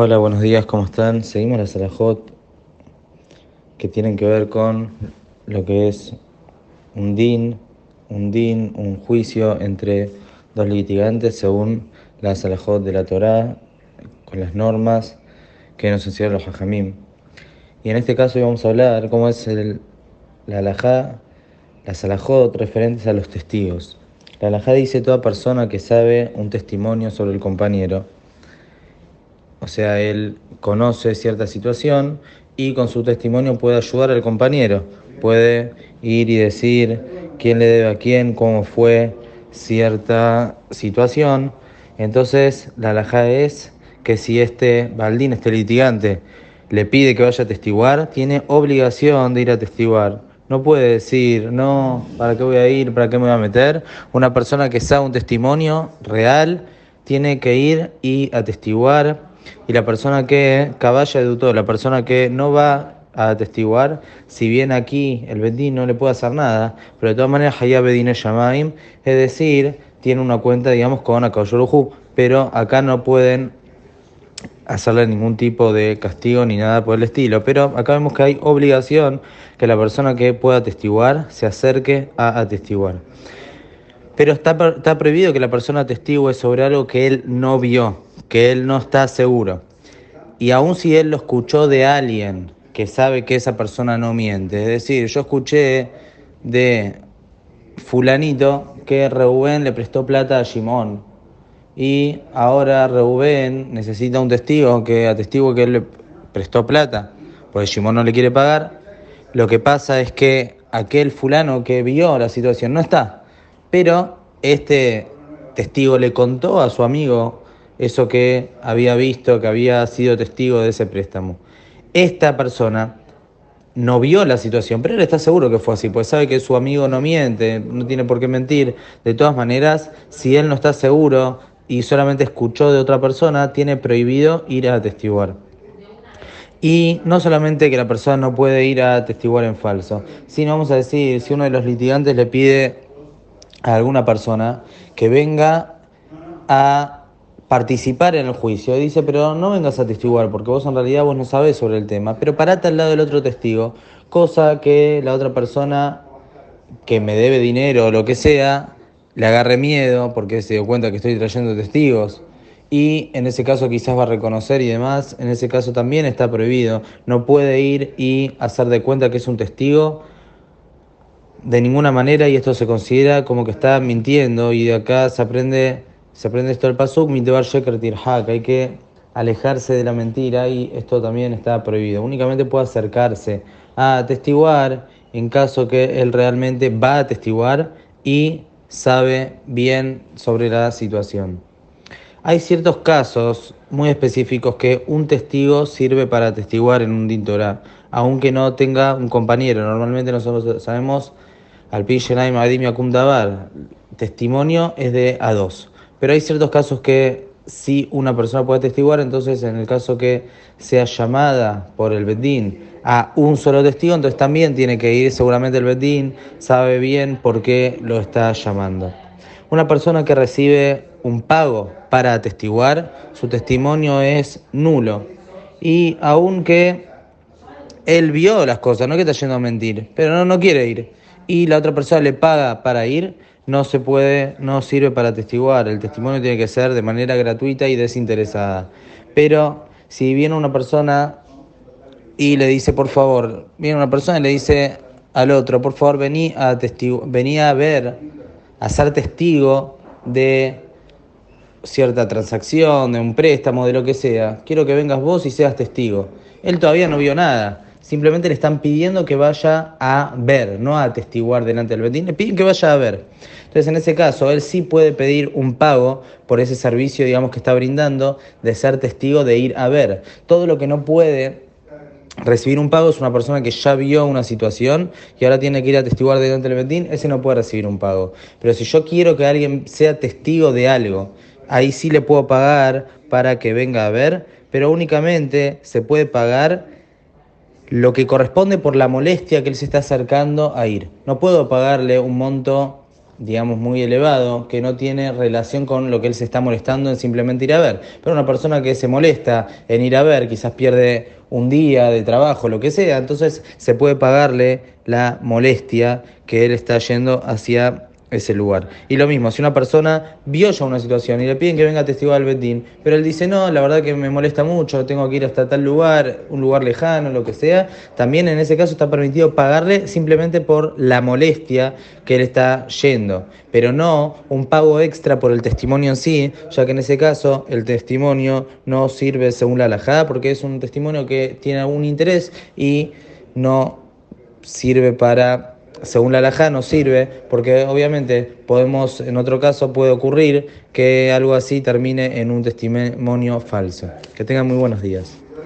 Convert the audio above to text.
Hola, buenos días, ¿cómo están? Seguimos la Salahot que tienen que ver con lo que es un din, un din, un juicio entre dos litigantes según la Salahot de la Torá, con las normas que nos enseñaron los hajamim. Y en este caso vamos a hablar cómo es el, la alajá, la Salahot referentes a los testigos. La alajá dice toda persona que sabe un testimonio sobre el compañero o sea, él conoce cierta situación y con su testimonio puede ayudar al compañero, puede ir y decir quién le debe a quién, cómo fue cierta situación. Entonces, la alhaja es que si este baldín, este litigante, le pide que vaya a testiguar, tiene obligación de ir a testiguar. No puede decir, no, ¿para qué voy a ir? ¿Para qué me voy a meter? Una persona que sabe un testimonio real tiene que ir y atestiguar y la persona que caballa de la persona que no va a atestiguar, si bien aquí el Bedín no le puede hacer nada, pero de todas maneras Hayab Bedín Shamaim, es decir, tiene una cuenta, digamos, con Akayoruhu, pero acá no pueden hacerle ningún tipo de castigo ni nada por el estilo. Pero acá vemos que hay obligación que la persona que pueda atestiguar se acerque a atestiguar. Pero está, está prohibido que la persona atestigue sobre algo que él no vio que él no está seguro. Y aun si él lo escuchó de alguien que sabe que esa persona no miente, es decir, yo escuché de fulanito que Reubén le prestó plata a Simón y ahora Reubén necesita un testigo que atestigue que él le prestó plata, porque Simón no le quiere pagar. Lo que pasa es que aquel fulano que vio la situación no está, pero este testigo le contó a su amigo eso que había visto, que había sido testigo de ese préstamo. Esta persona no vio la situación, pero él está seguro que fue así, pues sabe que su amigo no miente, no tiene por qué mentir. De todas maneras, si él no está seguro y solamente escuchó de otra persona, tiene prohibido ir a atestiguar. Y no solamente que la persona no puede ir a atestiguar en falso, sino vamos a decir, si uno de los litigantes le pide a alguna persona que venga a participar en el juicio. Dice, pero no vengas a testiguar, porque vos en realidad vos no sabés sobre el tema, pero parate al lado del otro testigo, cosa que la otra persona que me debe dinero o lo que sea, le agarre miedo porque se dio cuenta que estoy trayendo testigos. Y en ese caso quizás va a reconocer y demás, en ese caso también está prohibido. No puede ir y hacer de cuenta que es un testigo de ninguna manera y esto se considera como que está mintiendo y de acá se aprende se aprende esto del pasuk, mitebar sheker tirhak, hay que alejarse de la mentira y esto también está prohibido. Únicamente puede acercarse a atestiguar en caso que él realmente va a atestiguar y sabe bien sobre la situación. Hay ciertos casos muy específicos que un testigo sirve para atestiguar en un dintorá, aunque no tenga un compañero. Normalmente nosotros sabemos al Adim Yakum Dabar, testimonio es de a dos. Pero hay ciertos casos que si una persona puede testiguar, entonces en el caso que sea llamada por el Bedín a un solo testigo, entonces también tiene que ir, seguramente el Bedín sabe bien por qué lo está llamando. Una persona que recibe un pago para atestiguar, su testimonio es nulo. Y aunque él vio las cosas, no que está yendo a mentir, pero no, no quiere ir, y la otra persona le paga para ir, no se puede, no sirve para testiguar. El testimonio tiene que ser de manera gratuita y desinteresada. Pero si viene una persona y le dice, por favor, viene una persona y le dice al otro, por favor, vení a, vení a ver, a ser testigo de cierta transacción, de un préstamo, de lo que sea. Quiero que vengas vos y seas testigo. Él todavía no vio nada. Simplemente le están pidiendo que vaya a ver, no a atestiguar delante del Betín, le piden que vaya a ver. Entonces, en ese caso, él sí puede pedir un pago por ese servicio, digamos, que está brindando, de ser testigo, de ir a ver. Todo lo que no puede recibir un pago es una persona que ya vio una situación y ahora tiene que ir a testiguar delante del Betín, ese no puede recibir un pago. Pero si yo quiero que alguien sea testigo de algo, ahí sí le puedo pagar para que venga a ver, pero únicamente se puede pagar lo que corresponde por la molestia que él se está acercando a ir. No puedo pagarle un monto digamos, muy elevado, que no tiene relación con lo que él se está molestando en simplemente ir a ver. Pero una persona que se molesta en ir a ver, quizás pierde un día de trabajo, lo que sea, entonces se puede pagarle la molestia que él está yendo hacia ese lugar. Y lo mismo, si una persona vio ya una situación y le piden que venga a testigo al Betín, pero él dice, no, la verdad que me molesta mucho, tengo que ir hasta tal lugar, un lugar lejano, lo que sea, también en ese caso está permitido pagarle simplemente por la molestia que él está yendo, pero no un pago extra por el testimonio en sí, ya que en ese caso el testimonio no sirve según la alajada porque es un testimonio que tiene algún interés y no sirve para según la alajá no sirve, porque obviamente podemos, en otro caso puede ocurrir que algo así termine en un testimonio falso. Que tengan muy buenos días.